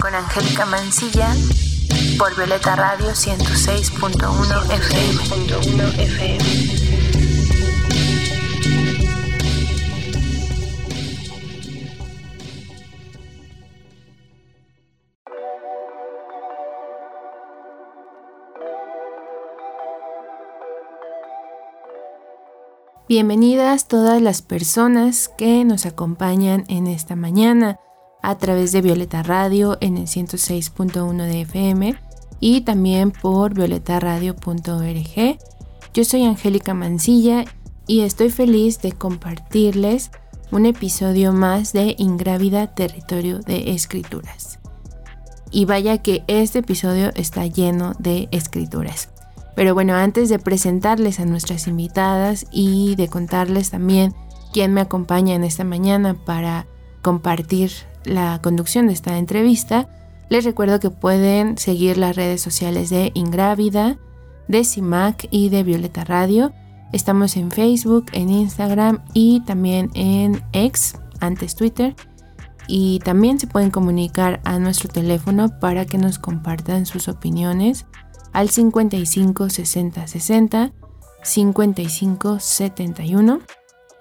Con Angélica Mancilla por Violeta Radio 106.1 FM. 106.1 FM. Bienvenidas todas las personas que nos acompañan en esta mañana a través de Violeta Radio en el 106.1 de FM y también por violetaradio.org. Yo soy Angélica Mancilla y estoy feliz de compartirles un episodio más de Ingrávida Territorio de Escrituras. Y vaya que este episodio está lleno de escrituras. Pero bueno, antes de presentarles a nuestras invitadas y de contarles también quién me acompaña en esta mañana para compartir la conducción de esta entrevista, les recuerdo que pueden seguir las redes sociales de Ingrávida, de CIMAC y de Violeta Radio. Estamos en Facebook, en Instagram y también en X, antes Twitter. Y también se pueden comunicar a nuestro teléfono para que nos compartan sus opiniones al 55 60 60 55 71.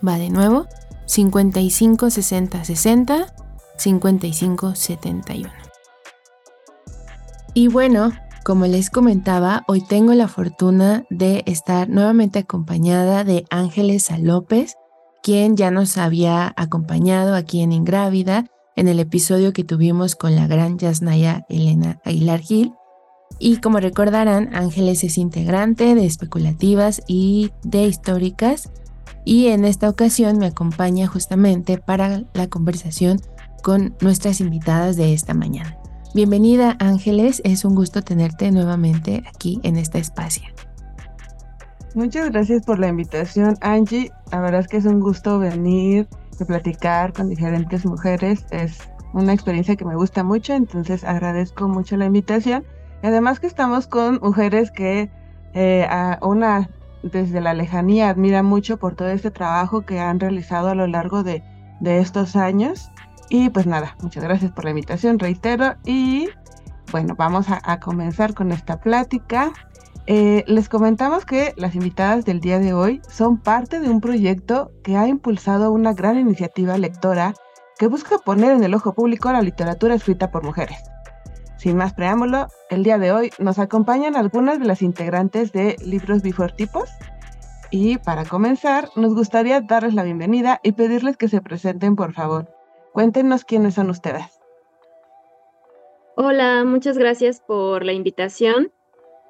Va de nuevo, 55 60 60 55 71. Y bueno, como les comentaba, hoy tengo la fortuna de estar nuevamente acompañada de Ángeles López, quien ya nos había acompañado aquí en Ingrávida en el episodio que tuvimos con la gran Yasnaya Elena Aguilar Gil. Y como recordarán, Ángeles es integrante de especulativas y de históricas y en esta ocasión me acompaña justamente para la conversación con nuestras invitadas de esta mañana. Bienvenida Ángeles, es un gusto tenerte nuevamente aquí en este espacio. Muchas gracias por la invitación Angie, la verdad es que es un gusto venir a platicar con diferentes mujeres, es una experiencia que me gusta mucho, entonces agradezco mucho la invitación además que estamos con mujeres que eh, a una desde la lejanía admira mucho por todo este trabajo que han realizado a lo largo de, estos años. Y pues nada, muchas gracias por la invitación, reitero. Y bueno, vamos a, comenzar con esta plática. Eh, les comentamos que las invitadas del día de hoy son parte de un proyecto que ha impulsado una gran iniciativa lectora que busca poner en el ojo público la literatura escrita por mujeres. Sin más preámbulo, el día de hoy nos acompañan algunas de las integrantes de Libros Before Tipos. Y para comenzar, nos gustaría darles la bienvenida y pedirles que se presenten, por favor. Cuéntenos quiénes son ustedes. Hola, muchas gracias por la invitación.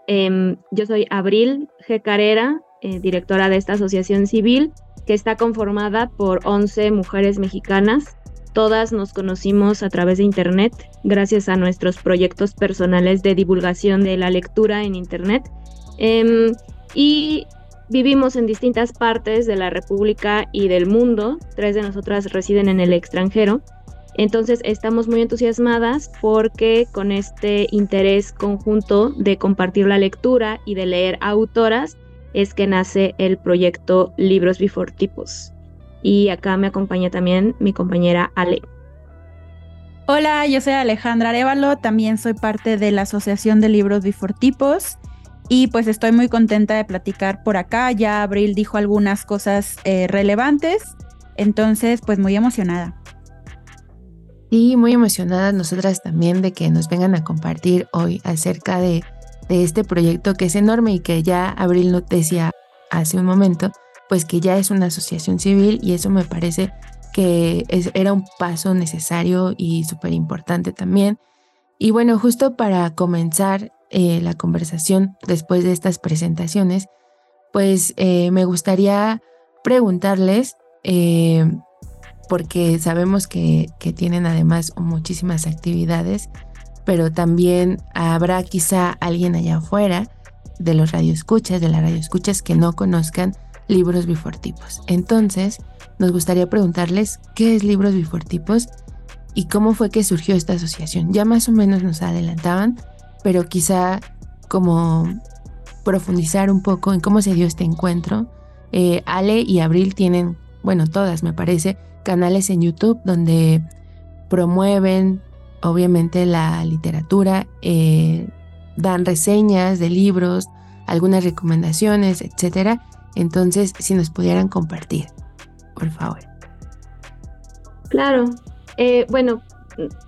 Em, yo soy Abril G. Carrera, eh, directora de esta asociación civil, que está conformada por 11 mujeres mexicanas Todas nos conocimos a través de Internet, gracias a nuestros proyectos personales de divulgación de la lectura en Internet. Em, y vivimos en distintas partes de la República y del mundo. Tres de nosotras residen en el extranjero. Entonces estamos muy entusiasmadas porque con este interés conjunto de compartir la lectura y de leer autoras es que nace el proyecto Libros Before Tipos y acá me acompaña también mi compañera Ale. Hola, yo soy Alejandra Arevalo, también soy parte de la Asociación de Libros Bifortipos y pues estoy muy contenta de platicar por acá. Ya Abril dijo algunas cosas eh, relevantes, entonces pues muy emocionada. Y muy emocionadas nosotras también de que nos vengan a compartir hoy acerca de, de este proyecto que es enorme y que ya Abril nos decía hace un momento, pues que ya es una asociación civil y eso me parece que era un paso necesario y súper importante también. Y bueno, justo para comenzar eh, la conversación después de estas presentaciones, pues eh, me gustaría preguntarles, eh, porque sabemos que, que tienen además muchísimas actividades, pero también habrá quizá alguien allá afuera de los radioescuchas, de las radioescuchas que no conozcan libros bifortipos. Entonces, nos gustaría preguntarles qué es libros bifortipos y cómo fue que surgió esta asociación. Ya más o menos nos adelantaban, pero quizá como profundizar un poco en cómo se dio este encuentro. Eh, Ale y Abril tienen, bueno, todas me parece, canales en YouTube donde promueven obviamente la literatura, eh, dan reseñas de libros, algunas recomendaciones, etcétera. Entonces, si nos pudieran compartir, por favor. Claro. Eh, bueno,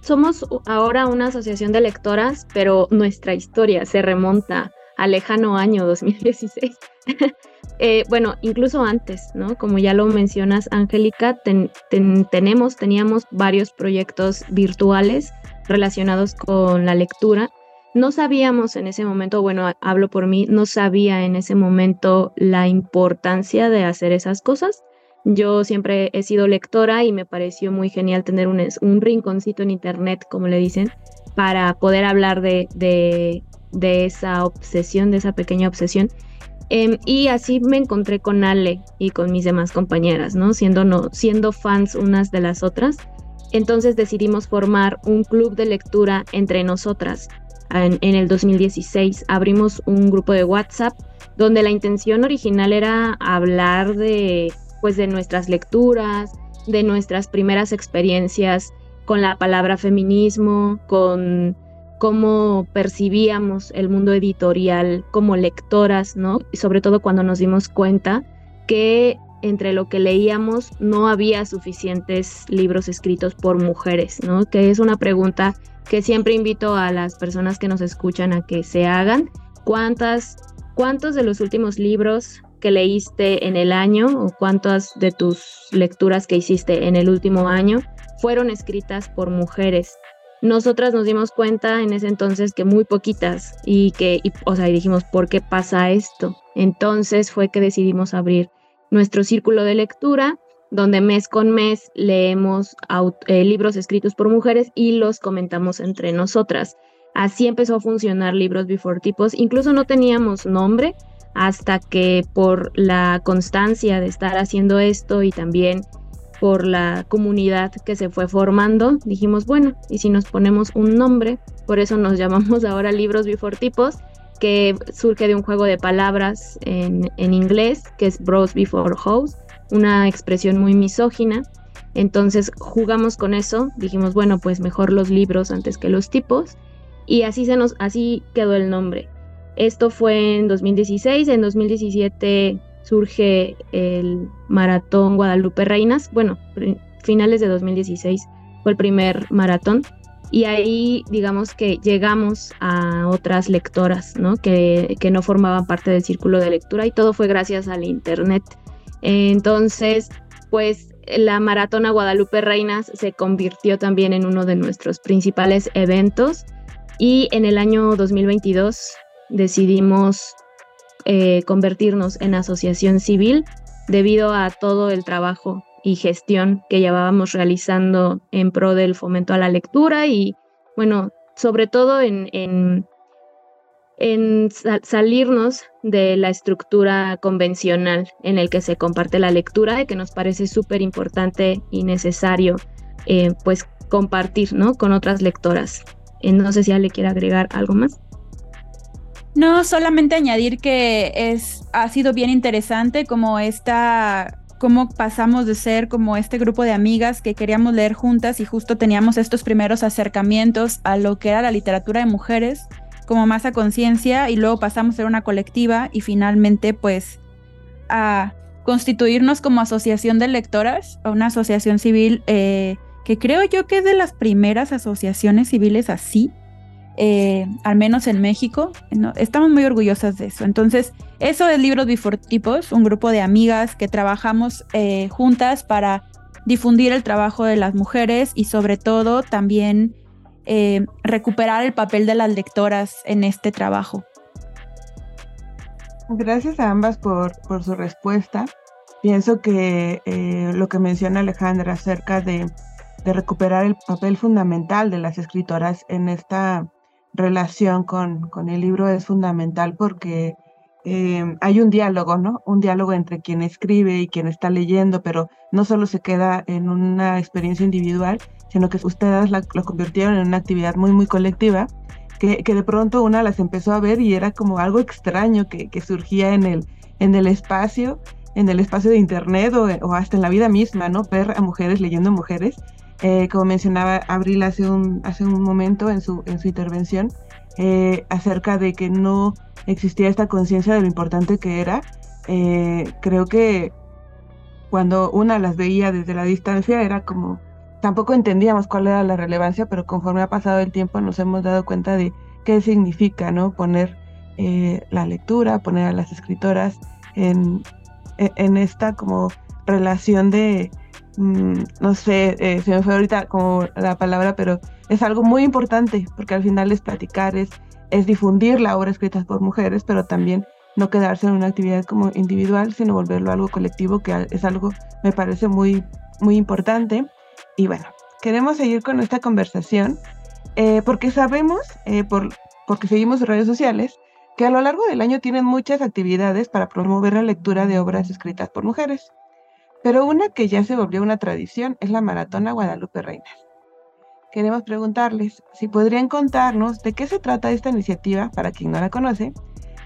somos ahora una asociación de lectoras, pero nuestra historia se remonta al lejano año 2016. Eh, bueno, incluso antes, ¿no? Como ya lo mencionas, Angélica, tenemos, teníamos varios proyectos virtuales relacionados con la lectura. No sabíamos en ese momento, bueno, hablo por mí, no sabía en ese momento la importancia de hacer esas cosas. Yo siempre he sido lectora y me pareció muy genial tener un, un rinconcito en internet, como le dicen, para poder hablar de, de, de esa obsesión, de esa pequeña obsesión. Em, y así me encontré con Ale y con mis demás compañeras, ¿no? Siendo, no, siendo fans unas de las otras. Entonces decidimos formar un club de lectura entre nosotras. En, el 2016 abrimos un grupo de WhatsApp donde la intención original era hablar de, pues, de nuestras lecturas, de nuestras primeras experiencias con la palabra feminismo, con cómo percibíamos el mundo editorial como lectoras, ¿no? Y sobre todo cuando nos dimos cuenta que entre lo que leíamos no había suficientes libros escritos por mujeres, ¿no? Que es una pregunta que siempre invito a las personas que nos escuchan a que se hagan. ¿Cuántas, ¿Cuántos de los últimos libros que leíste en el año o cuántas de tus lecturas que hiciste en el último año fueron escritas por mujeres? Nosotras nos dimos cuenta en ese entonces que muy poquitas y que, o sea, dijimos, ¿por qué pasa esto? Entonces fue que decidimos abrir nuestro círculo de lectura, donde mes con mes leemos eh, libros escritos por mujeres y los comentamos entre nosotras. Así empezó a funcionar Libros Before Tipos. Incluso no teníamos nombre hasta que por la constancia de estar haciendo esto y también por la comunidad que se fue formando, dijimos, bueno, y si nos ponemos un nombre, por eso nos llamamos ahora Libros Before Tipos que surge de un juego de palabras en, inglés, que es Bros Before Hoes, una expresión muy misógina. Entonces jugamos con eso, dijimos, bueno, pues mejor los libros antes que los tipos, y así, se nos, así quedó el nombre. Esto fue en 2016, en 2017 surge el maratón Guadalupe Reinas, bueno, finales de 2016 fue el primer maratón y ahí digamos que llegamos a otras lectoras, ¿no? Que, que, no formaban parte del círculo de lectura y todo fue gracias al Internet. Entonces, pues la Maratona Guadalupe Reinas se convirtió también en uno de nuestros principales eventos y en el año 2022 decidimos eh, convertirnos en asociación civil debido a todo el trabajo y gestión que llevábamos realizando en pro del fomento a la lectura y, bueno, sobre todo en, en, salirnos de la estructura convencional en el que se comparte la lectura que nos parece súper importante y necesario, eh, pues, compartir, ¿no? Con otras lectoras. Eh, no sé si le quiere agregar algo más. No, solamente añadir que es, ha sido bien interesante como esta cómo pasamos de ser como este grupo de amigas que queríamos leer juntas y justo teníamos estos primeros acercamientos a lo que era la literatura de mujeres, como más a conciencia, y luego pasamos a ser una colectiva y finalmente pues a constituirnos como asociación de lectoras, una asociación civil eh, que creo yo que es de las primeras asociaciones civiles así, eh, al menos en México. estamos muy orgullosas de eso. Entonces, eso es Libros Bifortipos, un grupo de amigas que trabajamos eh, juntas para difundir el trabajo de las mujeres y sobre todo también eh, recuperar el papel de las lectoras en este trabajo. Gracias a ambas por, su respuesta. Pienso que lo que menciona Alejandra acerca de recuperar el papel fundamental de las escritoras en esta relación con, con el libro es fundamental porque eh, hay un diálogo, ¿no? Un diálogo entre quien escribe y quien está leyendo, pero no solo se queda en una experiencia individual, sino que ustedes la, lo convirtieron en una actividad muy, muy colectiva, que, que, de pronto una las empezó a ver y era como algo extraño que, que surgía en el, en el espacio, en el espacio de internet o, o, hasta en la vida misma, ¿no? Ver a mujeres leyendo mujeres. Eh, como mencionaba Abril hace un, hace un momento en su, en su intervención, eh, acerca de que no existía esta conciencia de lo importante que era. Eh, creo que cuando una las veía desde la distancia era como, tampoco entendíamos cuál era la relevancia, pero conforme ha pasado el tiempo nos hemos dado cuenta de qué significa, ¿no? Poner la lectura, poner a las escritoras en, e, en esta como relación de, mmm, no sé, eh, se me fue ahorita como la palabra, pero es algo muy importante, porque al final es platicar, es, es difundir la obra escrita por mujeres, pero también no quedarse en una actividad como individual, sino volverlo algo colectivo, que es algo, me parece muy, muy importante. Y bueno, queremos seguir con esta conversación, eh, porque sabemos, eh, por, porque seguimos redes sociales, que a lo largo del año tienen muchas actividades para promover la lectura de obras escritas por mujeres. Pero una que ya se volvió una tradición es la Maratona Guadalupe Reinas queremos preguntarles si podrían contarnos de qué se trata esta iniciativa para quien no la conoce,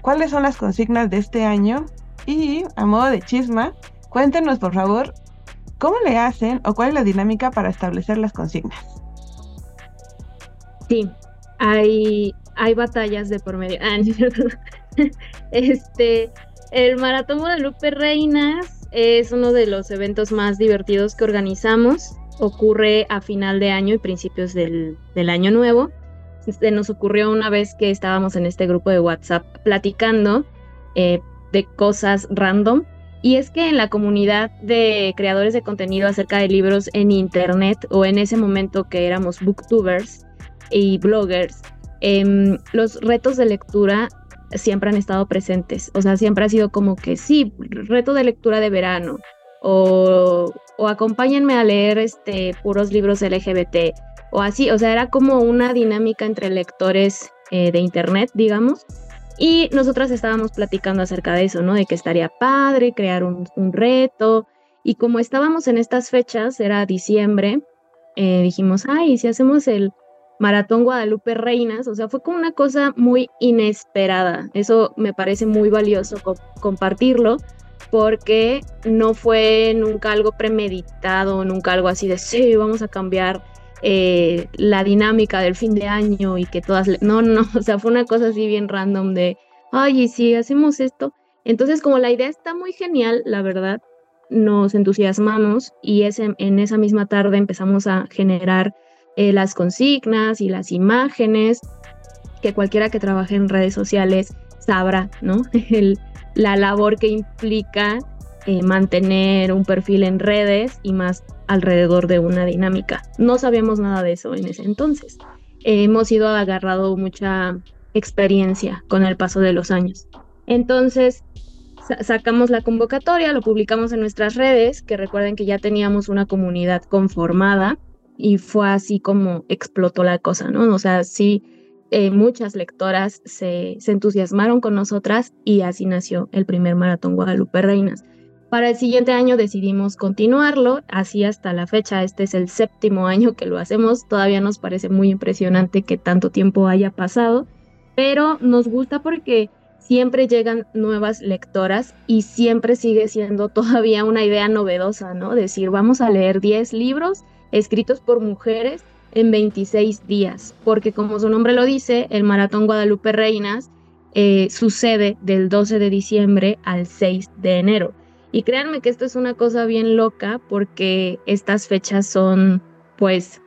cuáles son las consignas de este año y, a modo de chisma, cuéntenos por favor cómo le hacen o cuál es la dinámica para establecer las consignas. Sí, hay, hay batallas de por medio. Ah, este, el Maratón Guadalupe Reinas es uno de los eventos más divertidos que organizamos ocurre a final de año y principios del, año nuevo. Este, nos ocurrió una vez que estábamos en este grupo de WhatsApp platicando eh, de cosas random. Y es que en la comunidad de creadores de contenido acerca de libros en internet o en ese momento que éramos booktubers y bloggers, em, los retos de lectura siempre han estado presentes. O sea, siempre ha sido como que sí, reto de lectura de verano, o, acompáñenme a leer este, puros libros LGBT o así, o sea, era como una dinámica entre lectores eh, de internet, digamos. Y nosotras estábamos platicando acerca de eso, ¿no? De que estaría padre crear un, reto. Y como estábamos en estas fechas, era diciembre, eh, dijimos, ay, si hacemos el Maratón Guadalupe Reinas, o sea, fue como una cosa muy inesperada. Eso me parece muy valioso compartirlo, porque no fue nunca algo premeditado, nunca algo así de, sí, vamos a cambiar eh, la dinámica del fin de año y que todas, no, no, o sea, fue una cosa así bien random de, ay, y si hacemos esto. Entonces, como la idea está muy genial, la verdad, nos entusiasmamos y ese, en esa misma tarde empezamos a generar eh, las consignas y las imágenes que cualquiera que trabaje en redes sociales sabrá, ¿no? La labor que implica eh, mantener un perfil en redes y más alrededor de una dinámica. No sabíamos nada de eso en ese entonces. hemos ido agarrado mucha experiencia con el paso de los años. Entonces, sacamos la convocatoria, lo publicamos en nuestras redes, que recuerden que ya teníamos una comunidad conformada y fue así como explotó la cosa, ¿no? O sea, sí eh, muchas lectoras se, entusiasmaron con nosotras y así nació el primer maratón Guadalupe Reinas. Para el siguiente año decidimos continuarlo, así hasta la fecha, este es el séptimo año que lo hacemos, todavía nos parece muy impresionante que tanto tiempo haya pasado, pero nos gusta porque siempre llegan nuevas lectoras y siempre sigue siendo todavía una idea novedosa, ¿no? Decir, vamos a leer 10 libros escritos por mujeres en 26 días, porque como su nombre lo dice, el Maratón Guadalupe Reinas eh, sucede del 12 de diciembre al 6 de enero. Y créanme que esto es una cosa bien loca porque estas fechas son pues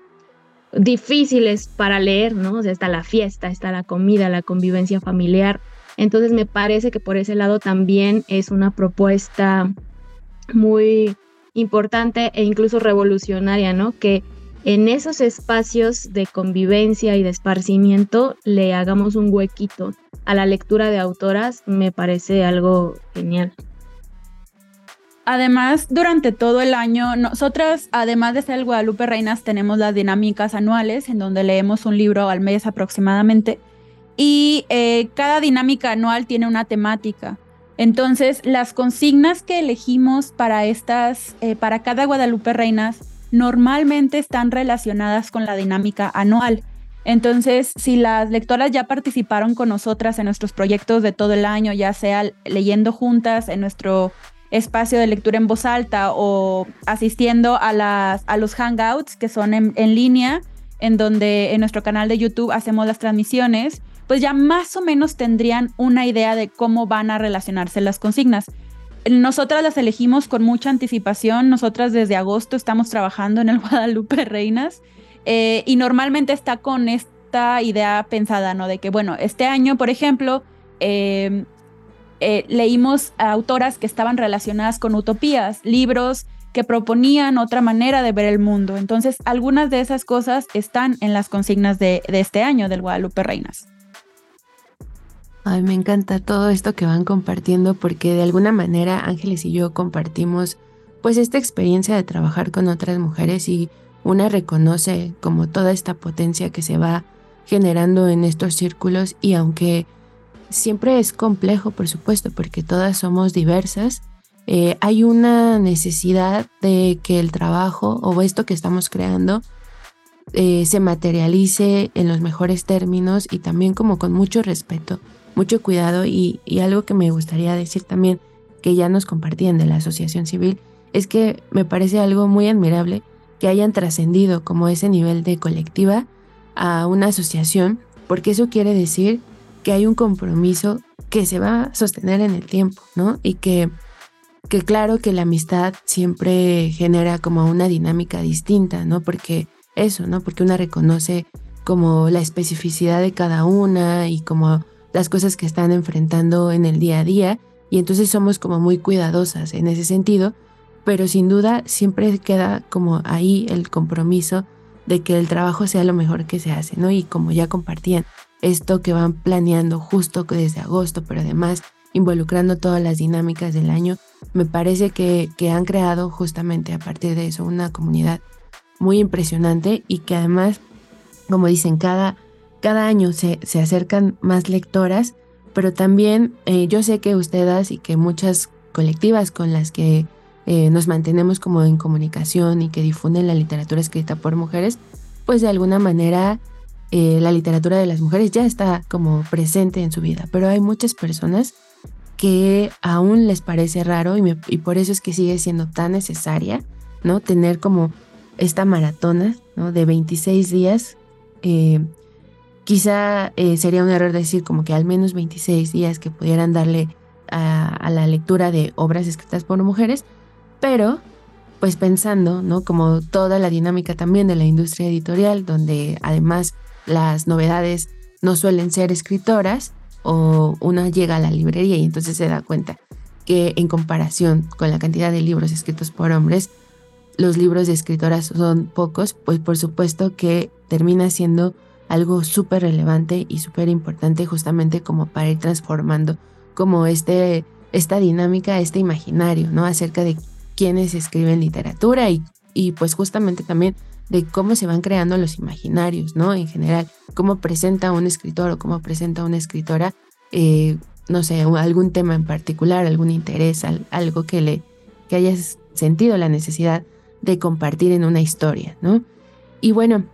difíciles para leer, ¿no? O sea, está la fiesta, está la comida, la convivencia familiar. Entonces me parece que por ese lado también es una propuesta muy importante e incluso revolucionaria, ¿no? Que en esos espacios de convivencia y de esparcimiento le hagamos un huequito a la lectura de autoras, me parece algo genial. Además, durante todo el año, nosotras, además de ser el Guadalupe Reinas, tenemos las dinámicas anuales en donde leemos un libro al mes aproximadamente. Y eh, cada dinámica anual tiene una temática. Entonces, las consignas que elegimos para estas, eh, para cada Guadalupe Reinas, normalmente están relacionadas con la dinámica anual. Entonces, si las lectoras ya participaron con nosotras en nuestros proyectos de todo el año, ya sea leyendo juntas en nuestro espacio de lectura en voz alta o asistiendo a, las, a los hangouts que son en, línea, en donde en nuestro canal de YouTube hacemos las transmisiones, pues ya más o menos tendrían una idea de cómo van a relacionarse las consignas. Nosotras las elegimos con mucha anticipación, nosotras desde agosto estamos trabajando en el Guadalupe Reinas eh, y normalmente está con esta idea pensada, ¿no? De que, bueno, este año, por ejemplo, eh, eh, leímos a autoras que estaban relacionadas con utopías, libros que proponían otra manera de ver el mundo. Entonces, algunas de esas cosas están en las consignas de, este año del Guadalupe Reinas. Ay, me encanta todo esto que van compartiendo porque de alguna manera Ángeles y yo compartimos pues esta experiencia de trabajar con otras mujeres y una reconoce como toda esta potencia que se va generando en estos círculos y aunque siempre es complejo, por supuesto, porque todas somos diversas. Eh, hay una necesidad de que el trabajo o esto que estamos creando eh, se materialice en los mejores términos y también como con mucho respeto, mucho cuidado y, algo que me gustaría decir también que ya nos compartían de la asociación civil es que me parece algo muy admirable que hayan trascendido como ese nivel de colectiva a una asociación, porque eso quiere decir que hay un compromiso que se va a sostener en el tiempo, ¿no? Y que, que claro que la amistad siempre genera como una dinámica distinta, ¿no? Porque eso, ¿no? Porque una reconoce como la especificidad de cada una y como las cosas que están enfrentando en el día a día y entonces somos como muy cuidadosas en ese sentido, pero sin duda siempre queda como ahí el compromiso de que el trabajo sea lo mejor que se hace, ¿no? Y como ya compartían, esto que van planeando justo desde agosto, pero además involucrando todas las dinámicas del año, me parece que, han creado justamente a partir de eso una comunidad muy impresionante y que además, como dicen, cada, cada año se, se acercan más lectoras, pero también eh, yo sé que ustedes y que muchas colectivas con las que eh, nos mantenemos como en comunicación y que difunden la literatura escrita por mujeres, pues de alguna manera eh, la literatura de las mujeres ya está como presente en su vida, pero hay muchas personas que aún les parece raro y, por eso es que sigue siendo tan necesaria, ¿no? Tener como esta maratona, ¿no? De 26 días. Eh, quizá eh, sería un error decir como que al menos 26 días que pudieran darle a, a, la lectura de obras escritas por mujeres, pero pues pensando, ¿no? Como toda la dinámica también de la industria editorial, donde además las novedades no suelen ser escritoras o uno llega a la librería y entonces se da cuenta que en comparación con la cantidad de libros escritos por hombres, los libros de escritoras son pocos, pues por supuesto que termina siendo algo súper relevante y súper importante justamente como para ir transformando como este, esta dinámica, este imaginario, ¿no? Acerca de quienes escriben literatura y, y pues justamente también de cómo se van creando los imaginarios, ¿no? En general, cómo presenta un escritor o cómo presenta una escritora, eh, no sé, algún tema en particular, algún interés, algo que le que hayas sentido la necesidad de compartir en una historia, ¿no? Y bueno,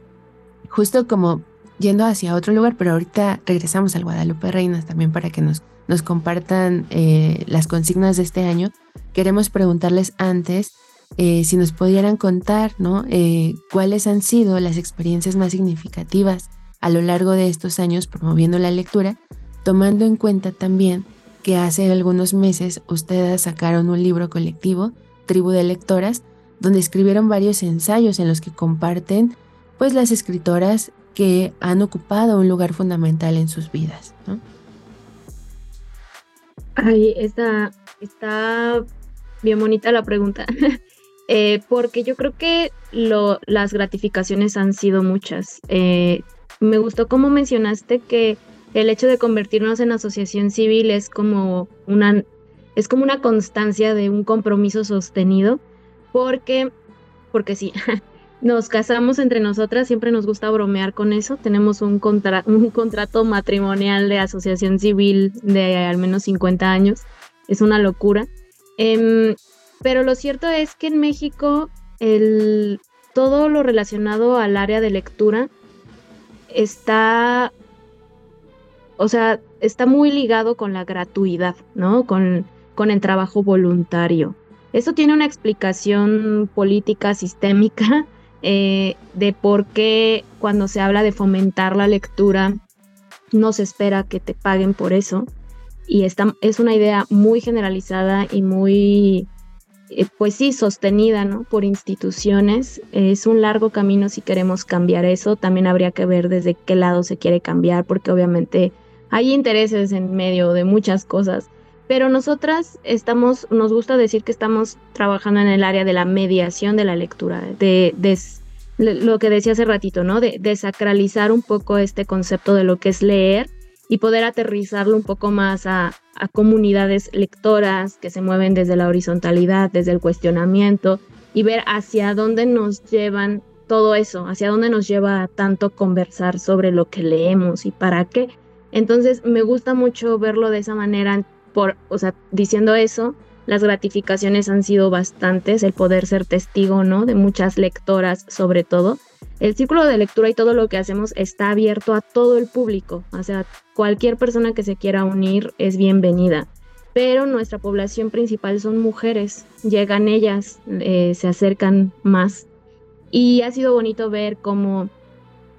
justo como yendo hacia otro lugar, pero ahorita regresamos al Guadalupe Reinas también para que nos, nos compartan eh, las consignas de este año. Queremos preguntarles antes eh, si nos pudieran contar, ¿no? Eh, cuáles han sido las experiencias más significativas a lo largo de estos años promoviendo la lectura, tomando en cuenta también que hace algunos meses ustedes sacaron un libro colectivo, Tribu de Lectoras, donde escribieron varios ensayos en los que comparten pues las escritoras que han ocupado un lugar fundamental en sus vidas. Ay, está, está bien bonita la pregunta. Eh, porque yo creo que las gratificaciones han sido muchas. Eh, me gustó como mencionaste que el hecho de convertirnos en asociación civil es como una es como una constancia de un compromiso sostenido, porque, porque sí, nos casamos entre nosotras, siempre nos gusta bromear con eso, tenemos un, contrato matrimonial de asociación civil de al menos 50 años, es una locura. Em, pero lo cierto es que en México todo lo relacionado al área de lectura está, o sea, está muy ligado con la gratuidad, ¿no? Con el trabajo voluntario. Eso tiene una explicación política sistémica eh, de por qué cuando se habla de fomentar la lectura no se espera que te paguen por eso. Y esta, es una idea muy generalizada y muy eh, pues sí, sostenida ¿no? por instituciones. Es un largo camino si queremos cambiar eso. También habría que ver desde qué lado se quiere cambiar, porque obviamente hay intereses en medio de muchas cosas. Pero nosotras estamos, nos gusta decir que estamos trabajando en el área de la mediación de la lectura, de, de lo que decía hace ratito, ¿no? De desacralizar un poco este concepto de lo que es leer y poder aterrizarlo un poco más a, comunidades lectoras que se mueven desde la horizontalidad, desde el cuestionamiento y ver hacia dónde nos llevan todo eso, hacia dónde nos lleva tanto conversar sobre lo que leemos y para qué. Entonces me gusta mucho verlo de esa manera, por, o sea, diciendo eso, las gratificaciones han sido bastantes, el poder ser testigo, ¿no? De muchas lectoras sobre todo, el círculo de lectura y todo lo que hacemos está abierto a todo el público, o sea, cualquier persona que se quiera unir es bienvenida. Pero nuestra población principal son mujeres, llegan ellas, eh, se acercan más. Y ha sido bonito ver cómo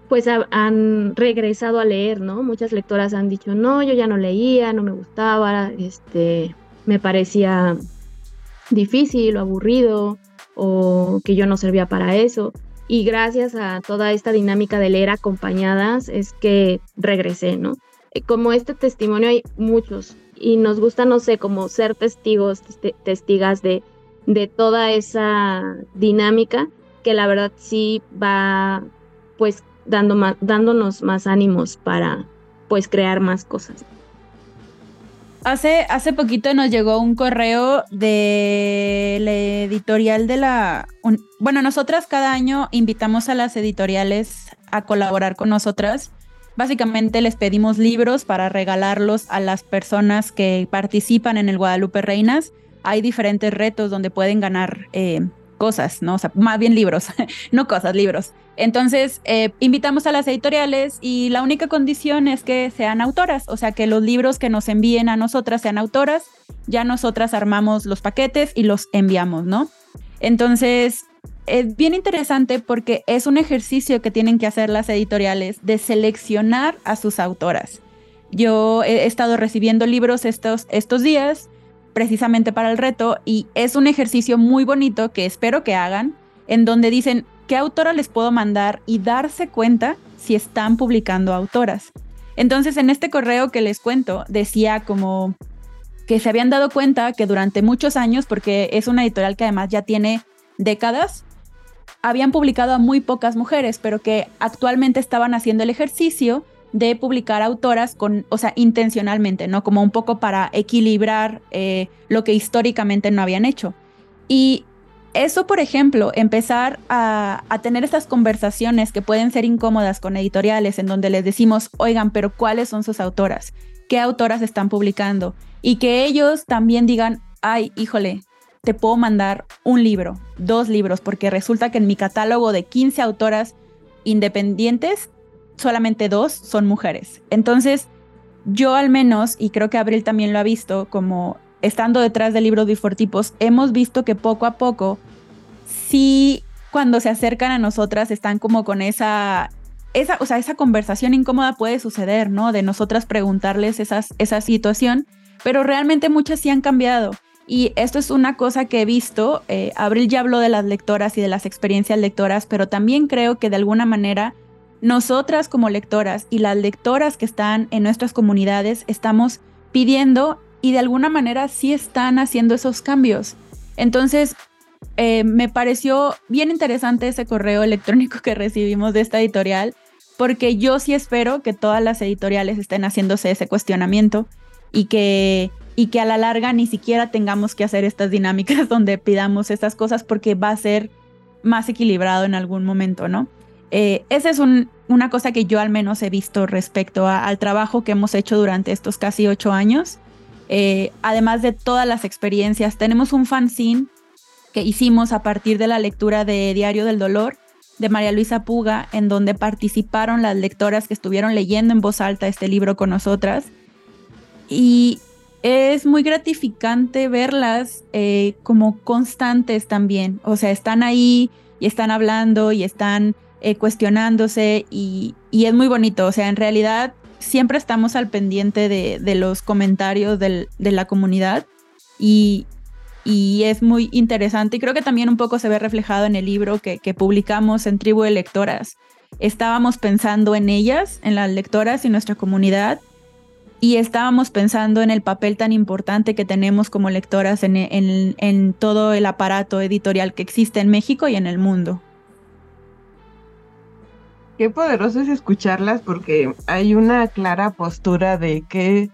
pues han regresado a leer, ¿no? Muchas lectoras han dicho, no, yo ya no leía, no me gustaba, este, me parecía difícil o aburrido, o que yo no servía para eso y gracias a toda esta dinámica de leer acompañadas es que regresé, ¿no? Eh, como este testimonio hay muchos y nos gusta, no sé, como ser testigos, testigas de, de toda esa dinámica que la verdad sí va pues dando más, dándonos más ánimos para pues crear más cosas. Hace, hace poquito nos llegó un correo de la editorial de la... bueno, nosotras cada año invitamos a las editoriales a colaborar con nosotras. Básicamente les pedimos libros para regalarlos a las personas que participan en el Guadalupe Reinas. Hay diferentes retos donde pueden ganar eh, cosas, ¿no? O sea, más bien libros, no cosas, libros. Entonces, eh, invitamos a las editoriales y la única condición es que sean autoras, o sea, que los libros que nos envíen a nosotras sean autoras, ya nosotras armamos los paquetes y los enviamos, ¿no? Entonces, es bien interesante porque es un ejercicio que tienen que hacer las editoriales de seleccionar a sus autoras. Yo he estado recibiendo libros estos, estos días precisamente para el reto y es un ejercicio muy bonito que espero que hagan, en donde dicen, qué autora les puedo mandar y darse cuenta si están publicando autoras. Entonces, en este correo que les cuento, decía como que se habían dado cuenta que durante muchos años, porque es una editorial que además ya tiene décadas, habían publicado a muy pocas mujeres, pero que actualmente estaban haciendo el ejercicio de publicar autoras con, o sea, intencionalmente, ¿no? Como un poco para equilibrar eh, lo que históricamente no habían hecho. Y eso, por ejemplo, empezar a, tener estas conversaciones que pueden ser incómodas con editoriales en donde les decimos, oigan, pero ¿cuáles son sus autoras? ¿Qué autoras están publicando? Y que ellos también digan, ay, híjole, te puedo mandar un libro, dos libros, porque resulta que en mi catálogo de 15 autoras independientes, solamente dos son mujeres. Entonces, yo al menos, y creo que Abril también lo ha visto, como estando detrás del libro Bifortipos, hemos visto que poco a poco, sí, cuando se acercan a nosotras, están como con esa, esa, o sea, esa conversación incómoda puede suceder, ¿no? De nosotras preguntarles esas, esa situación, pero realmente muchas sí han cambiado. Y esto es una cosa que he visto, eh, Abril ya habló de las lectoras y de las experiencias lectoras, pero también creo que de alguna manera nosotras como lectoras y las lectoras que están en nuestras comunidades estamos pidiendo y de alguna manera sí están haciendo esos cambios. Entonces, eh, me pareció bien interesante ese correo electrónico que recibimos de esta editorial, porque yo sí espero que todas las editoriales estén haciéndose ese cuestionamiento y que y que a la larga ni siquiera tengamos que hacer estas dinámicas donde pidamos estas cosas porque va a ser más equilibrado en algún momento, ¿no? Eh, esa es una cosa que yo al menos he visto respecto al trabajo que hemos hecho durante estos casi ocho años. Eh, además de todas las experiencias, tenemos un fanzine que hicimos a partir de la lectura de Diario del Dolor de María Luisa Puga, en donde participaron las lectoras que estuvieron leyendo en voz alta este libro con nosotras. Y es muy gratificante verlas eh, como constantes también. O sea, están ahí y están hablando y están eh, cuestionándose y, es muy bonito. O sea, en realidad siempre estamos al pendiente de, los comentarios de la comunidad y, y es muy interesante y creo que también un poco se ve reflejado en el libro que, publicamos en Tribu de Lectoras. Estábamos pensando en ellas, en las lectoras y nuestra comunidad y estábamos pensando en el papel tan importante que tenemos como lectoras en, en, todo el aparato editorial que existe en México y en el mundo. Qué poderoso es escucharlas porque hay una clara postura de que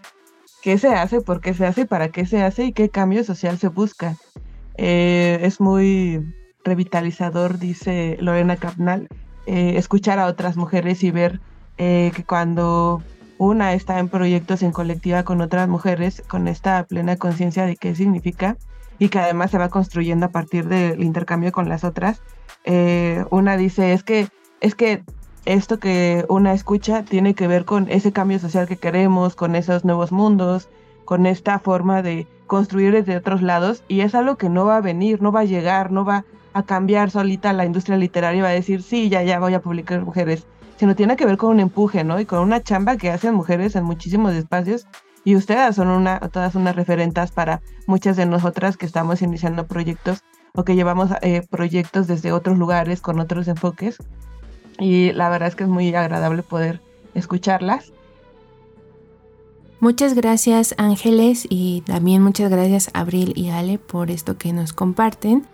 qué se hace, por qué se hace, para qué se hace y qué cambio social se busca. Eh, es muy revitalizador, dice Lorena Capnal, eh, escuchar a otras mujeres y ver eh, que cuando una está en proyectos en colectiva con otras mujeres, con esta plena conciencia de qué significa y que además se va construyendo a partir del intercambio con las otras, una dice, es que, es que esto que una escucha tiene que ver con ese cambio social que queremos, con esos nuevos mundos, con esta forma de construir desde otros lados y es algo que no va a venir, no va a llegar, no va a cambiar solita la industria literaria va a decir, sí, ya, ya voy a publicar mujeres, sino tiene que ver con un empuje, ¿no? Y con una chamba que hacen mujeres en muchísimos espacios y ustedes son una, todas unas referentas para muchas de nosotras que estamos iniciando proyectos o que llevamos eh, proyectos desde otros lugares con otros enfoques y la verdad es que es muy agradable poder escucharlas. Muchas gracias Ángeles y también muchas gracias Abril y Ale por esto que nos comparten.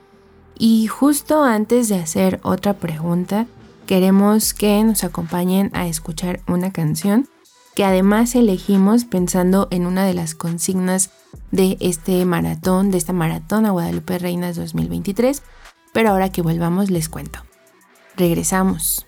Y justo antes de hacer otra pregunta, queremos que nos acompañen a escuchar una canción que además elegimos pensando en una de las consignas de este maratón, de esta maratón a Guadalupe Reinas 2023. Pero ahora que volvamos les cuento. Regresamos.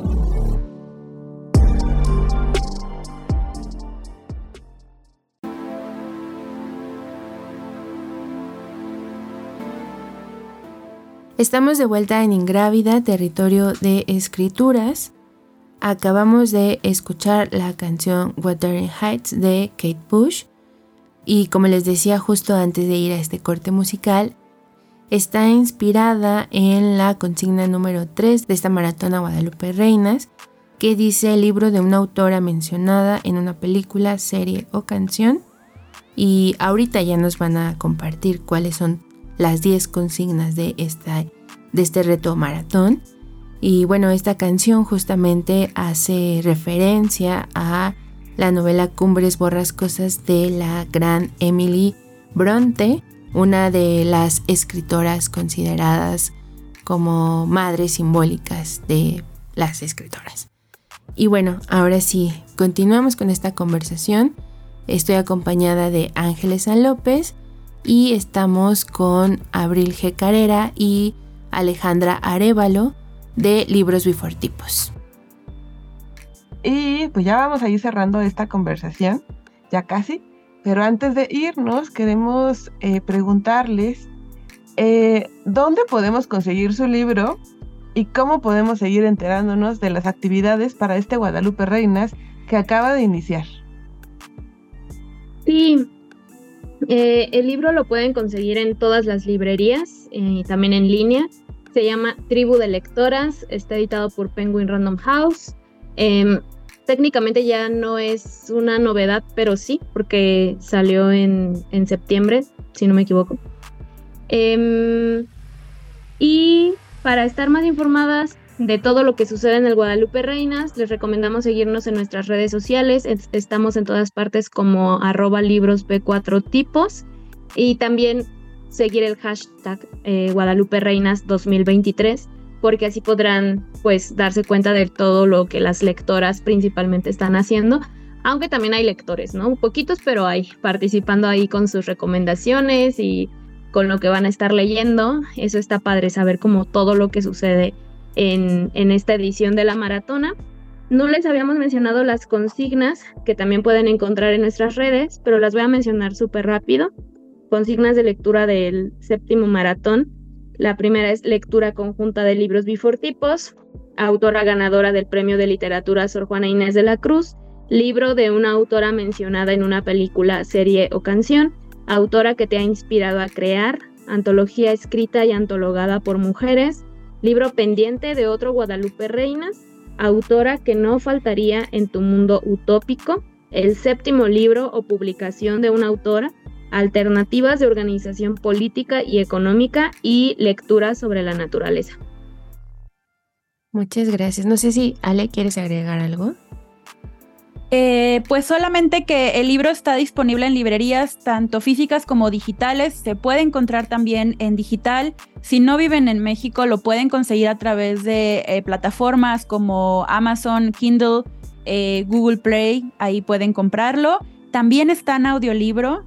Estamos de vuelta en Ingrávida, territorio de escrituras. Acabamos de escuchar la canción Wuthering Heights de Kate Bush. Y como les decía justo antes de ir a este corte musical, está inspirada en la consigna número 3 de esta maratona Guadalupe Reinas, que dice el libro de una autora mencionada en una película, serie o canción. Y ahorita ya nos van a compartir cuáles son las 10 consignas de, esta, de este reto maratón. Y bueno, esta canción justamente hace referencia a la novela Cumbres Borrascosas de la gran Emily Bronte, una de las escritoras consideradas como madres simbólicas de las escritoras. Y bueno, ahora sí, continuamos con esta conversación. Estoy acompañada de Ángeles San López y estamos con Abril G. Carrera y Alejandra Arevalo de Libros Bifortipos. Y pues ya vamos a ir cerrando esta conversación, ya casi, pero antes de irnos queremos eh, preguntarles eh, dónde podemos conseguir su libro y cómo podemos seguir enterándonos de las actividades para este Guadalupe Reinas que acaba de iniciar. Sí, eh, el libro lo pueden conseguir en todas las librerías y también en línea. Se llama Tribu de Lectoras, está editado por Penguin Random House. Em, técnicamente ya no es una novedad, pero sí, porque salió en, septiembre, si no me equivoco. Em, y para estar más informadas de todo lo que sucede en el Guadalupe Reinas, les recomendamos seguirnos en nuestras redes sociales. Estamos en todas partes como arroba libros B4 tipos y también seguir el hashtag eh, Guadalupe Reinas 2023 porque así podrán pues darse cuenta de todo lo que las lectoras principalmente están haciendo, aunque también hay lectores, ¿no? Poquitos, pero hay participando ahí con sus recomendaciones y con lo que van a estar leyendo. Eso está padre saber como todo lo que sucede en, esta edición de la maratona. No les habíamos mencionado las consignas que también pueden encontrar en nuestras redes, pero las voy a mencionar súper rápido. Consignas de lectura del séptimo maratón la primera es lectura conjunta de libros bifortipos, autora ganadora del Premio de Literatura Sor Juana Inés de la Cruz, libro de una autora mencionada en una película, serie o canción, autora que te ha inspirado a crear, antología escrita y antologada por mujeres, libro pendiente de otro Guadalupe Reinas, autora que no faltaría en tu mundo utópico, el séptimo libro o publicación de una autora, alternativas de organización política y económica y lectura sobre la naturaleza. Muchas gracias. No sé si Ale quieres agregar algo. Eh, pues solamente que el libro está disponible en librerías tanto físicas como digitales, se puede encontrar también en digital. Si no viven en México, lo pueden conseguir a través de eh, plataformas como Amazon, Kindle, eh, Google Play, ahí pueden comprarlo. También está en audiolibro,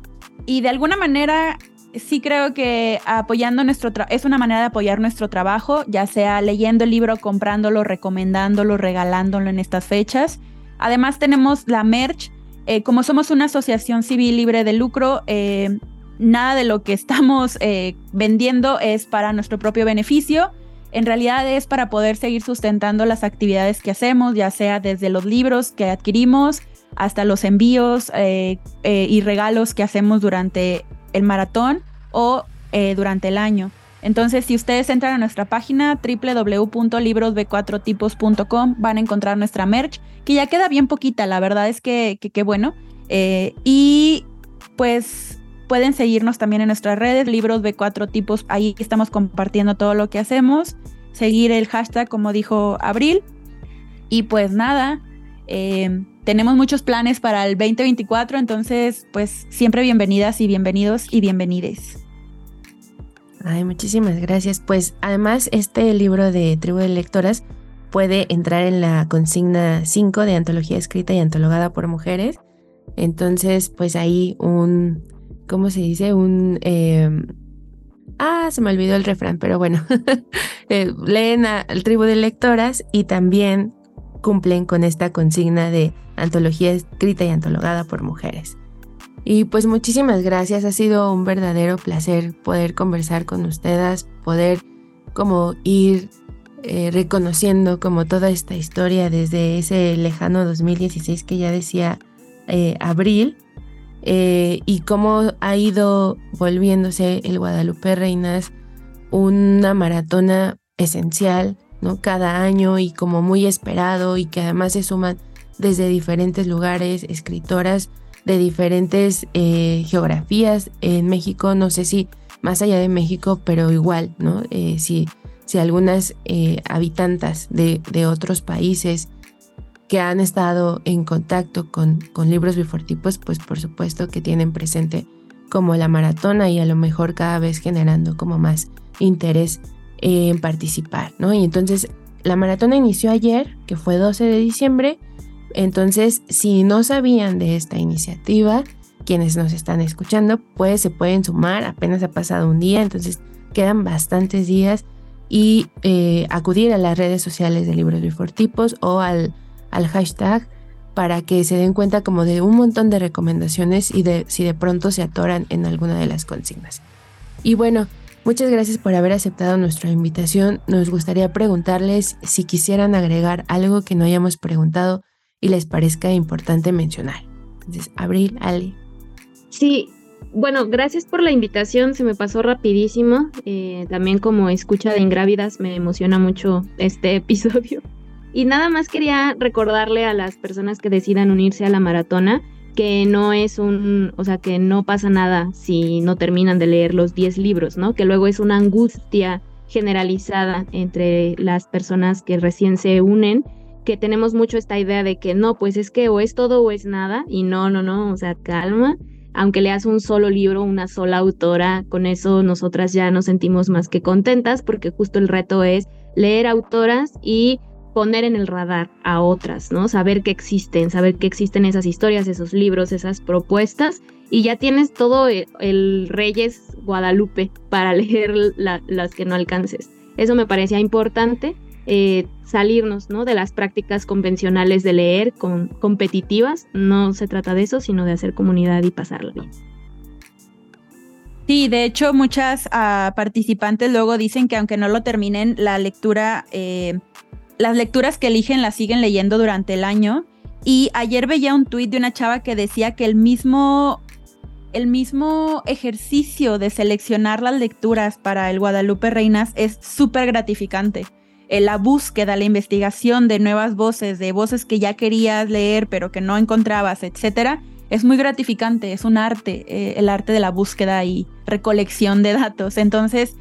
y de alguna manera sí creo que apoyando nuestro es una manera de apoyar nuestro trabajo, ya sea leyendo el libro, comprándolo, recomendándolo, regalándolo en estas fechas. Además tenemos la merch. Eh, como somos una asociación civil libre de lucro, eh, nada de lo que estamos eh, vendiendo es para nuestro propio beneficio. En realidad es para poder seguir sustentando las actividades que hacemos, ya sea desde los libros que adquirimos, hasta los envíos y regalos que hacemos durante el maratón o durante el año. Entonces, si ustedes entran a nuestra página www.librosb4tipos.com, van a encontrar nuestra merch, que ya queda bien poquita, la verdad es que qué bueno. y pues pueden seguirnos también en nuestras redes, libros B4 tipos, ahí estamos compartiendo todo lo que hacemos. Seguir el hashtag, como dijo Abril, Y pues nada, eh, tenemos muchos planes para el 2024, entonces pues siempre bienvenidas y bienvenidos y bienvenides. Ay, muchísimas gracias. Pues además este libro de Tribu de Lectoras puede entrar en la consigna 5 de antología escrita y antologada por mujeres. Entonces, pues ahí un, ¿cómo se dice? Un... Eh, ah, se me olvidó el refrán, pero bueno, eh, leen al Tribu de Lectoras y también cumplen con esta consigna de antología escrita y antologada por mujeres. Y pues muchísimas gracias, ha sido un verdadero placer poder conversar con ustedes, poder como ir eh, reconociendo como toda esta historia desde ese lejano 2016 que ya decía eh, Abril eh, y cómo ha ido volviéndose el Guadalupe Reinas una maratona esencial, ¿no? Cada año y como muy esperado y que además se suman desde diferentes lugares, escritoras de diferentes eh, geografías en México, no sé si más allá de México, pero igual, ¿no? Eh, si, si algunas eh, habitantes de, de, otros países que han estado en contacto con, con libros bifortipos, pues por supuesto que tienen presente como la maratona y a lo mejor cada vez generando como más interés en participar, ¿no? Y entonces la maratona inició ayer, que fue 12 de diciembre, entonces, si no sabían de esta iniciativa, quienes nos están escuchando, pues se pueden sumar, apenas ha pasado un día, entonces quedan bastantes días y eh, acudir a las redes sociales de Libros Bifortipos o al, al hashtag para que se den cuenta como de un montón de recomendaciones y de si de pronto se atoran en alguna de las consignas. Y bueno, muchas gracias por haber aceptado nuestra invitación. Nos gustaría preguntarles si quisieran agregar algo que no hayamos preguntado y les parezca importante mencionar. Entonces, Abril, Ali. Sí, bueno, gracias por la invitación, se me pasó rapidísimo. Eh, también como escucha de ingrávidas me emociona mucho este episodio. Y nada más quería recordarle a las personas que decidan unirse a la maratona que no es un, o sea, que no pasa nada si no terminan de leer los 10 libros, ¿no? Que luego es una angustia generalizada entre las personas que recién se unen que tenemos mucho esta idea de que no, pues es que o es todo o es nada, y no, no, no, o sea, calma. Aunque leas un solo libro, una sola autora, con eso nosotras ya nos sentimos más que contentas, porque justo el reto es leer autoras y poner en el radar a otras, ¿no? Saber que existen, saber que existen esas historias, esos libros, esas propuestas, y ya tienes todo el, Reyes Guadalupe para leer las que no alcances. Eso me parecía importante eh, salirnos ¿no? de las prácticas convencionales de leer con, competitivas. No se trata de eso, sino de hacer comunidad y pasarla bien. Sí, de hecho muchas uh, participantes luego dicen que aunque no lo terminen, la lectura, eh, las lecturas que eligen las siguen leyendo durante el año. Y ayer veía un tuit de una chava que decía que el mismo, el mismo ejercicio de seleccionar las lecturas para el Guadalupe Reinas es súper gratificante eh, la búsqueda, la investigación de nuevas voces, de voces que ya querías leer pero que no encontrabas, etcétera, es muy gratificante, es un arte, eh, el arte de la búsqueda y recolección de datos. Entonces,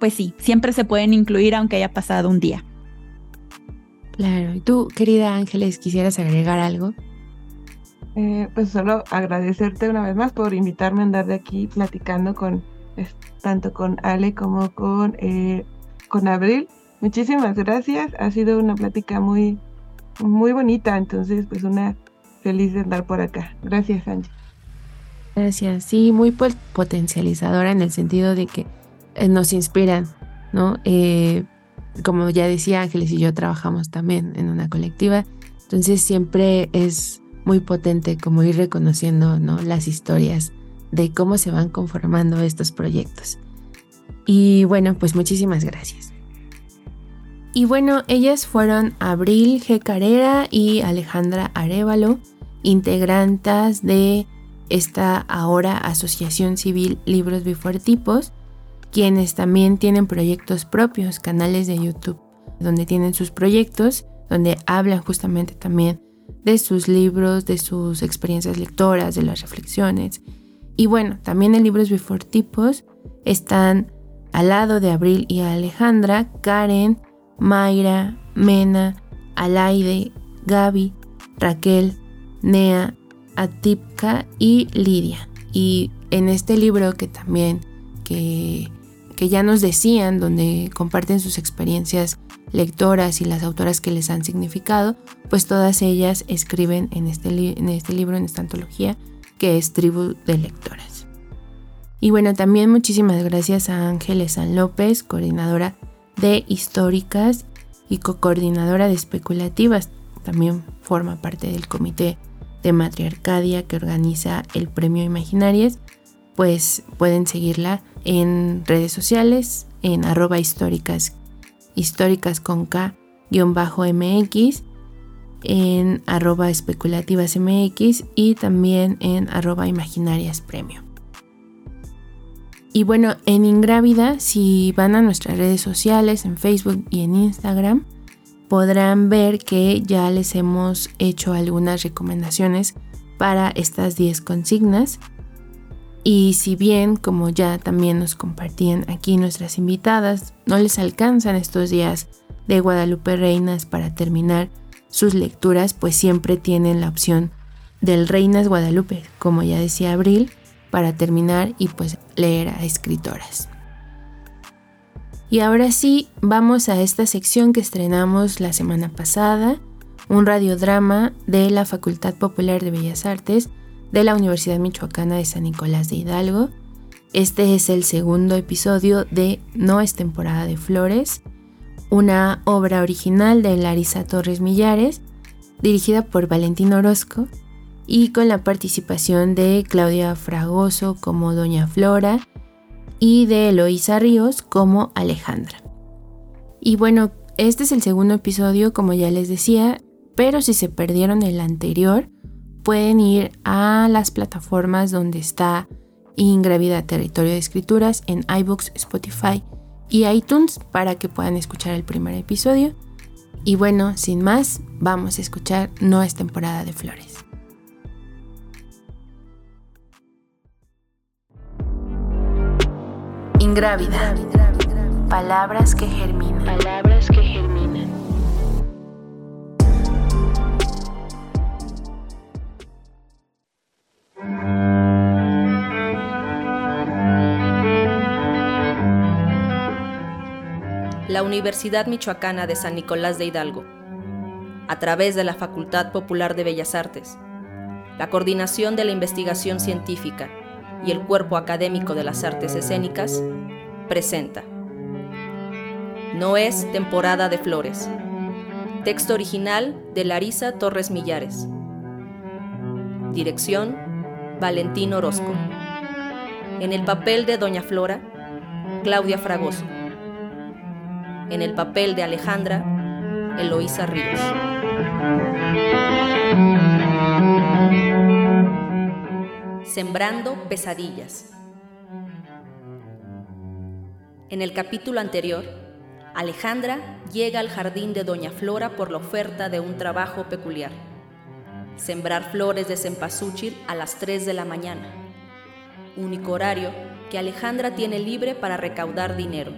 pues sí, siempre se pueden incluir aunque haya pasado un día. Claro, y tú, querida Ángeles, ¿quisieras agregar algo? Eh, pues solo agradecerte una vez más por invitarme a andar de aquí platicando con tanto con Ale como con, con Abril Muchísimas gracias. Ha sido una plática muy, muy bonita. Entonces, pues una feliz de andar por acá. Gracias, Angie. Gracias. Sí, muy potencializadora en el sentido de que eh, nos inspiran, ¿no? Eh, como ya decía Ángeles y yo trabajamos también en una colectiva, entonces siempre es muy potente como ir reconociendo, ¿no? Las historias de cómo se van conformando estos proyectos. Y bueno, pues muchísimas gracias. Y bueno, ellas fueron Abril G. Carrera y Alejandra Arevalo, integrantes de esta ahora Asociación Civil Libros Bifortipos, quienes también tienen proyectos propios, canales de YouTube, donde tienen sus proyectos, donde hablan justamente también de sus libros, de sus experiencias lectoras, de las reflexiones. Y bueno, también en Libros Bifortipos están al lado de Abril y Alejandra, Karen, Mayra, Mena, Alaide, Gaby, Raquel, Nea, Atipka y Lidia. Y en este libro que también que, que ya nos decían, donde comparten sus experiencias lectoras y las autoras que les han significado, pues todas ellas escriben en este, en este libro, en esta antología, que es Tribu de Lectoras. Y bueno, también muchísimas gracias a Ángeles San López, coordinadora de históricas y co-coordinadora de especulativas. También forma parte del comité de Matriarcadia que organiza el Premio Imaginarias. Pues pueden seguirla en redes sociales, en arroba históricas, históricas con K MX, en arroba especulativas MX y también en arroba imaginarias premio. Y bueno, en Ingrávida, si van a nuestras redes sociales, en Facebook y en Instagram, podrán ver que ya les hemos hecho algunas recomendaciones para estas 10 consignas. Y si bien, como ya también nos compartían aquí nuestras invitadas, no les alcanzan estos días de Guadalupe Reinas para terminar sus lecturas, pues siempre tienen la opción del Reinas Guadalupe, como ya decía Abril, para terminar y pues leer a escritoras. Y ahora sí, vamos a esta sección que estrenamos la semana pasada, un radiodrama de la Facultad Popular de Bellas Artes de la Universidad Michoacana de San Nicolás de Hidalgo. Este es el segundo episodio de No es temporada de flores, una obra original de Larisa Torres Millares, dirigida por Valentín Orozco y con la participación de Claudia Fragoso como Doña Flora y de Eloísa Ríos como Alejandra. Y bueno, este es el segundo episodio, como ya les decía, pero si se perdieron el anterior, pueden ir a las plataformas donde está Ingravida Territorio de Escrituras en iBooks, Spotify y iTunes para que puedan escuchar el primer episodio. Y bueno, sin más, vamos a escuchar No es temporada de flores. Ingrávida. Palabras que germinan. Palabras que germinan. La Universidad Michoacana de San Nicolás de Hidalgo, a través de la Facultad Popular de Bellas Artes, la Coordinación de la Investigación Científica y el Cuerpo Académico de las Artes Escénicas, presenta. No es temporada de flores. Texto original de Larisa Torres Millares. Dirección, Valentín Orozco. En el papel de Doña Flora, Claudia Fragoso. En el papel de Alejandra, Eloísa Ríos. Sembrando pesadillas. En el capítulo anterior, Alejandra llega al jardín de Doña Flora por la oferta de un trabajo peculiar. Sembrar flores de cempasúchil a las 3 de la mañana. Único horario que Alejandra tiene libre para recaudar dinero.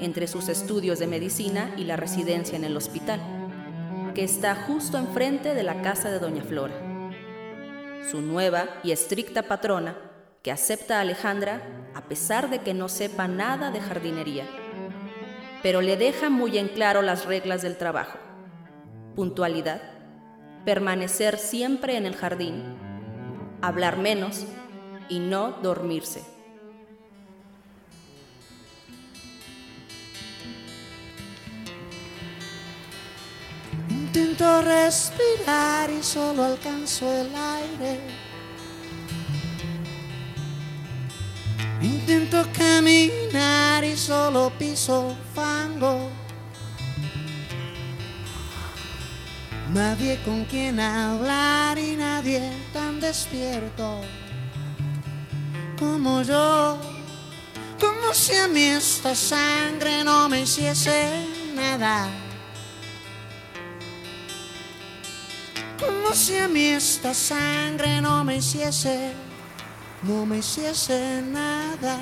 Entre sus estudios de medicina y la residencia en el hospital, que está justo enfrente de la casa de Doña Flora su nueva y estricta patrona, que acepta a Alejandra a pesar de que no sepa nada de jardinería, pero le deja muy en claro las reglas del trabajo. Puntualidad, permanecer siempre en el jardín, hablar menos y no dormirse. Intento respirar y solo alcanzo el aire. Intento caminar y solo piso fango. Nadie con quien hablar y nadie tan despierto como yo. Como si a mí esta sangre no me hiciese nada. Como si a mí esta sangre no me hiciese, no me hiciese nada.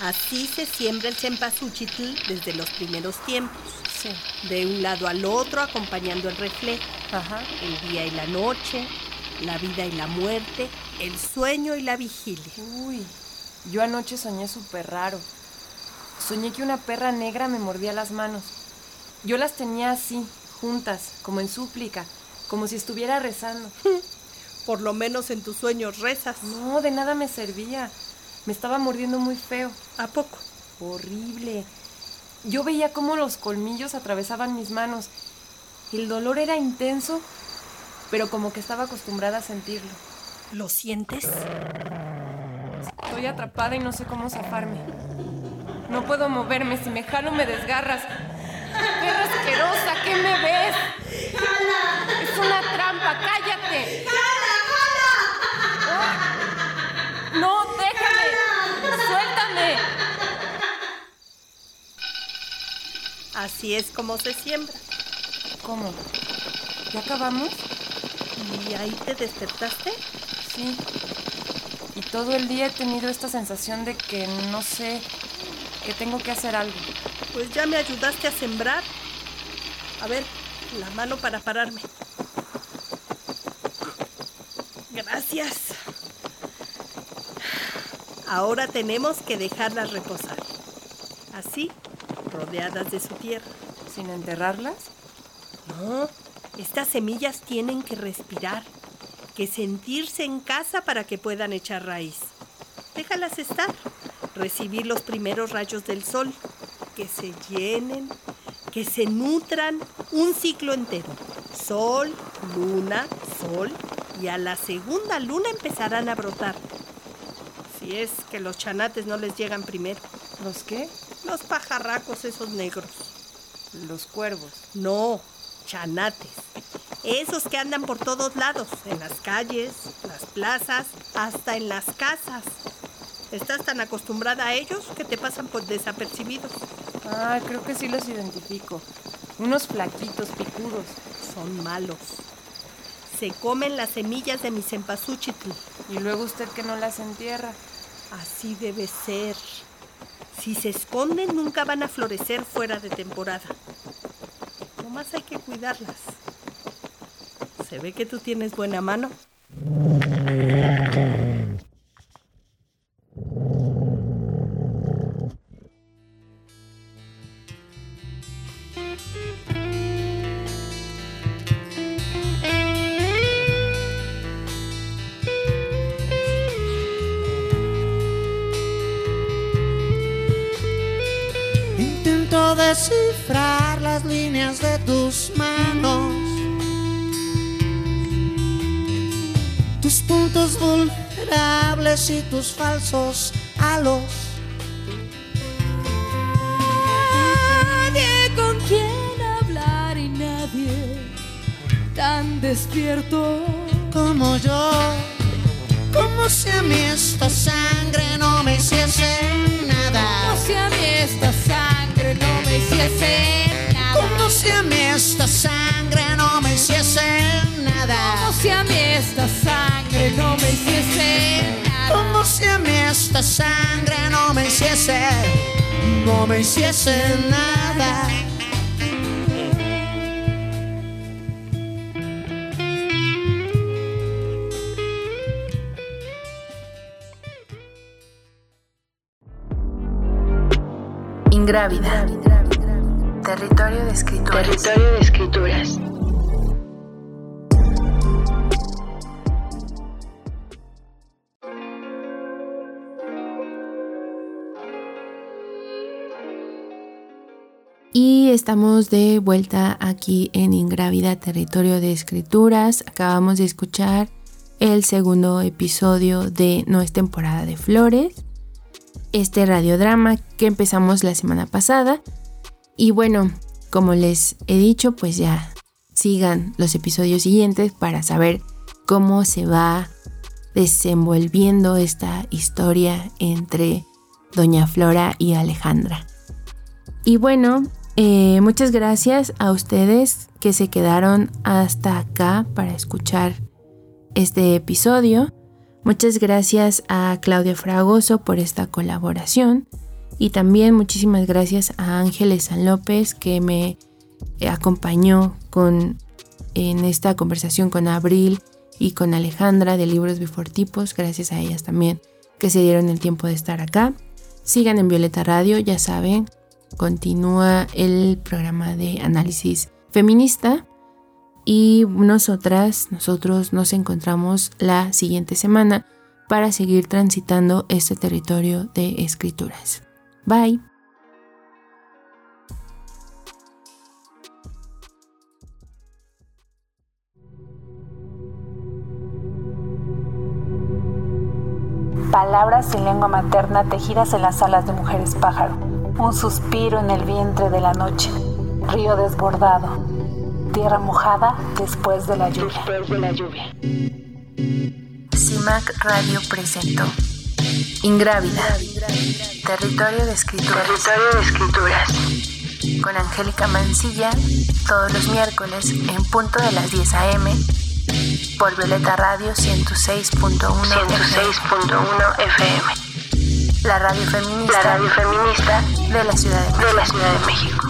Así se siembra el cempasúchitl desde los primeros tiempos. Sí. De un lado al otro, acompañando el reflejo. Ajá. El día y la noche, la vida y la muerte, el sueño y la vigilia. Uy, yo anoche soñé súper raro. Soñé que una perra negra me mordía las manos. Yo las tenía así, juntas, como en súplica, como si estuviera rezando. Por lo menos en tus sueños rezas. No, de nada me servía. Me estaba mordiendo muy feo. ¿A poco? Horrible. Yo veía cómo los colmillos atravesaban mis manos. El dolor era intenso, pero como que estaba acostumbrada a sentirlo. ¿Lo sientes? Estoy atrapada y no sé cómo zafarme. No puedo moverme, si me jalo me desgarras. ¡Perra asquerosa! ¿Qué me ves? ¡Jala! ¡Es una trampa! ¡Cállate! ¡Jala, jala! ¡No, déjame! ¡Suéltame! Así es como se siembra. ¿Cómo? ¿Ya acabamos? ¿Y ahí te despertaste? Sí. Y todo el día he tenido esta sensación de que no sé, que tengo que hacer algo. Pues ya me ayudaste a sembrar. A ver, la mano para pararme. Gracias. Ahora tenemos que dejarlas reposar. Así, rodeadas de su tierra. ¿Sin enterrarlas? No, estas semillas tienen que respirar, que sentirse en casa para que puedan echar raíz. Déjalas estar, recibir los primeros rayos del sol, que se llenen, que se nutran un ciclo entero. Sol, luna, sol, y a la segunda luna empezarán a brotar. Si es que los chanates no les llegan primero. ¿Los qué? Los pajarracos esos negros. Los cuervos. No, chanates. Esos que andan por todos lados, en las calles, las plazas, hasta en las casas. Estás tan acostumbrada a ellos que te pasan por desapercibidos. Ah, creo que sí los identifico. Unos flaquitos, picudos. Son malos. Se comen las semillas de mi cempasúchitl. Y luego usted que no las entierra. Así debe ser. Si se esconden, nunca van a florecer fuera de temporada. Nomás hay que cuidarlas. Se ve que tú tienes buena mano. Descifrar las líneas de tus manos, tus puntos vulnerables y tus falsos halos. Nadie con quien hablar y nadie tan despierto como yo. Como si a mí esta sangre no me hiciese nada. Como si a mí esta sangre me hiciese nada. Como si a mí esta sangre no me hiciese nada. Como si a mí esta sangre no me hiciese nada. Como si a mí esta sangre no me hiciese, no me hiciese nada. Ingrávida. Territorio de escrituras. Territorio de escrituras. Y estamos de vuelta aquí en Ingrávida Territorio de Escrituras. Acabamos de escuchar el segundo episodio de No es temporada de flores, este radiodrama que empezamos la semana pasada. Y bueno, como les he dicho, pues ya sigan los episodios siguientes para saber cómo se va desenvolviendo esta historia entre Doña Flora y Alejandra. Y bueno, eh, muchas gracias a ustedes que se quedaron hasta acá para escuchar este episodio. Muchas gracias a Claudia Fragoso por esta colaboración. Y también muchísimas gracias a Ángeles San López que me acompañó con, en esta conversación con Abril y con Alejandra de Libros Bifortipos. Gracias a ellas también que se dieron el tiempo de estar acá. Sigan en Violeta Radio, ya saben, continúa el programa de análisis feminista y nosotras, nosotros nos encontramos la siguiente semana para seguir transitando este territorio de escrituras. Bye. Palabras en lengua materna tejidas en las alas de mujeres pájaro. Un suspiro en el vientre de la noche. Río desbordado. Tierra mojada después de la lluvia. Después de la lluvia. CIMAC Radio presentó Ingrávida. Territorio de escrituras. Territorio de escrituras. Con Angélica Mancilla, todos los miércoles en punto de las 10 a.m. por Violeta Radio 106.1 FM. La radio feminista, La radio feminista de la Ciudad de México. de la Ciudad de México.